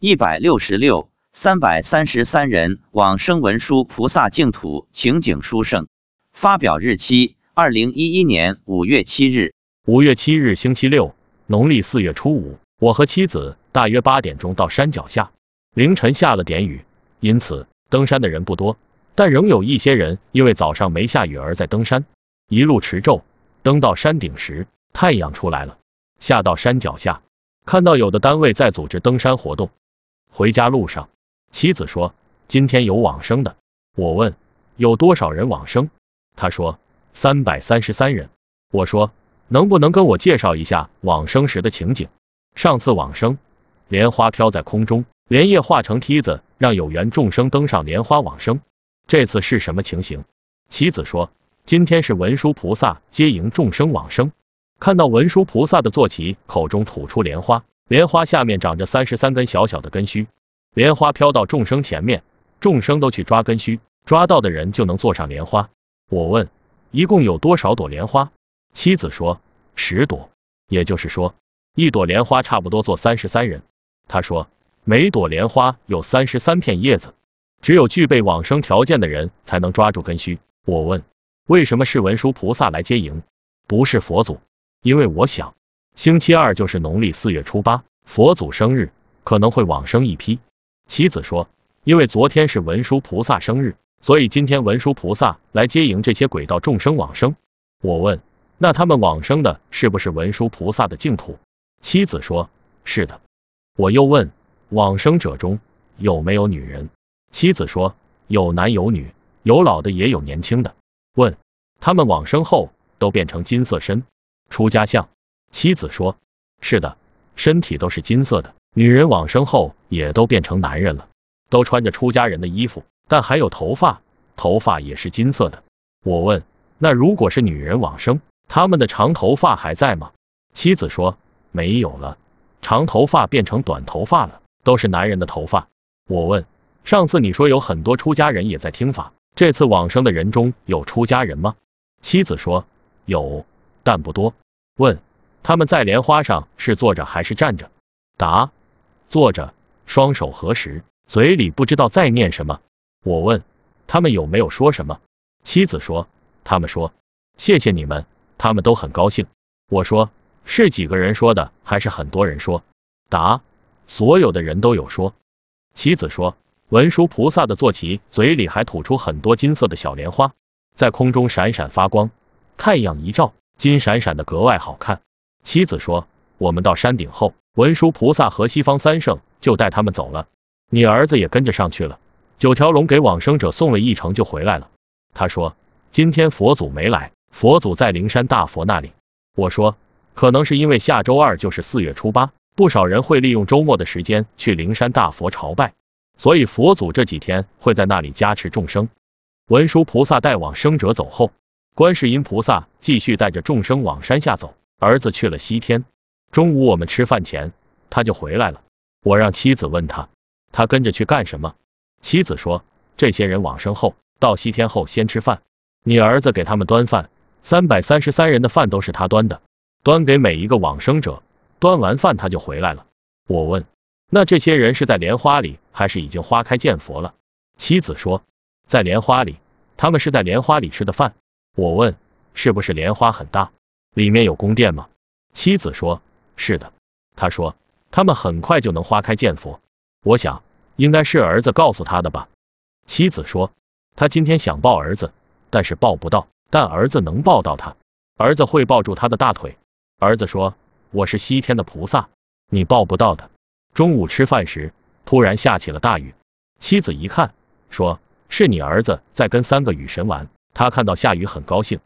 一百六十六、三百三十三人往生文殊菩萨净土情景书圣。发表日期：二零一一年五月七日。五月七日，星期六，农历四月初五。我和妻子大约八点钟到山脚下，凌晨下了点雨，因此登山的人不多，但仍有一些人因为早上没下雨而在登山。一路持咒，登到山顶时，太阳出来了。下到山脚下，看到有的单位在组织登山活动。回家路上，妻子说今天有往生的。我问有多少人往生，他说三百三十三人。我说能不能跟我介绍一下往生时的情景？上次往生，莲花飘在空中，莲叶化成梯子，让有缘众生登上莲花往生。这次是什么情形？妻子说今天是文殊菩萨接迎众生往生。看到文殊菩萨的坐骑口中吐出莲花，莲花下面长着三十三根小小的根须，莲花飘到众生前面，众生都去抓根须，抓到的人就能坐上莲花。我问，一共有多少朵莲花？妻子说十朵，也就是说，一朵莲花差不多坐三十三人。他说，每朵莲花有三十三片叶子，只有具备往生条件的人才能抓住根须。我问，为什么是文殊菩萨来接迎，不是佛祖？因为我想，星期二就是农历四月初八，佛祖生日，可能会往生一批。妻子说，因为昨天是文殊菩萨生日，所以今天文殊菩萨来接迎这些鬼道众生往生。我问，那他们往生的是不是文殊菩萨的净土？妻子说，是的。我又问，往生者中有没有女人？妻子说，有男有女，有老的也有年轻的。问，他们往生后都变成金色身？出家相，妻子说：“是的，身体都是金色的。女人往生后也都变成男人了，都穿着出家人的衣服，但还有头发，头发也是金色的。”我问：“那如果是女人往生，他们的长头发还在吗？”妻子说：“没有了，长头发变成短头发了，都是男人的头发。”我问：“上次你说有很多出家人也在听法，这次往生的人中有出家人吗？”妻子说：“有。”但不多。问他们在莲花上是坐着还是站着？答：坐着，双手合十，嘴里不知道在念什么。我问他们有没有说什么？妻子说：他们说谢谢你们，他们都很高兴。我说是几个人说的，还是很多人说？答：所有的人都有说。妻子说文殊菩萨的坐骑嘴里还吐出很多金色的小莲花，在空中闪闪发光，太阳一照。金闪闪的，格外好看。妻子说：“我们到山顶后，文殊菩萨和西方三圣就带他们走了，你儿子也跟着上去了。九条龙给往生者送了一程就回来了。他说今天佛祖没来，佛祖在灵山大佛那里。我说可能是因为下周二就是四月初八，不少人会利用周末的时间去灵山大佛朝拜，所以佛祖这几天会在那里加持众生。文殊菩萨带往生者走后。”观世音菩萨继续带着众生往山下走，儿子去了西天。中午我们吃饭前，他就回来了。我让妻子问他，他跟着去干什么？妻子说，这些人往生后到西天后先吃饭，你儿子给他们端饭，三百三十三人的饭都是他端的，端给每一个往生者。端完饭他就回来了。我问，那这些人是在莲花里，还是已经花开见佛了？妻子说，在莲花里，他们是在莲花里吃的饭。我问，是不是莲花很大，里面有宫殿吗？妻子说，是的。他说，他们很快就能花开见佛。我想，应该是儿子告诉他的吧。妻子说，他今天想抱儿子，但是抱不到，但儿子能抱到他，儿子会抱住他的大腿。儿子说，我是西天的菩萨，你抱不到的。中午吃饭时，突然下起了大雨。妻子一看，说是你儿子在跟三个雨神玩。他看到下雨很高兴。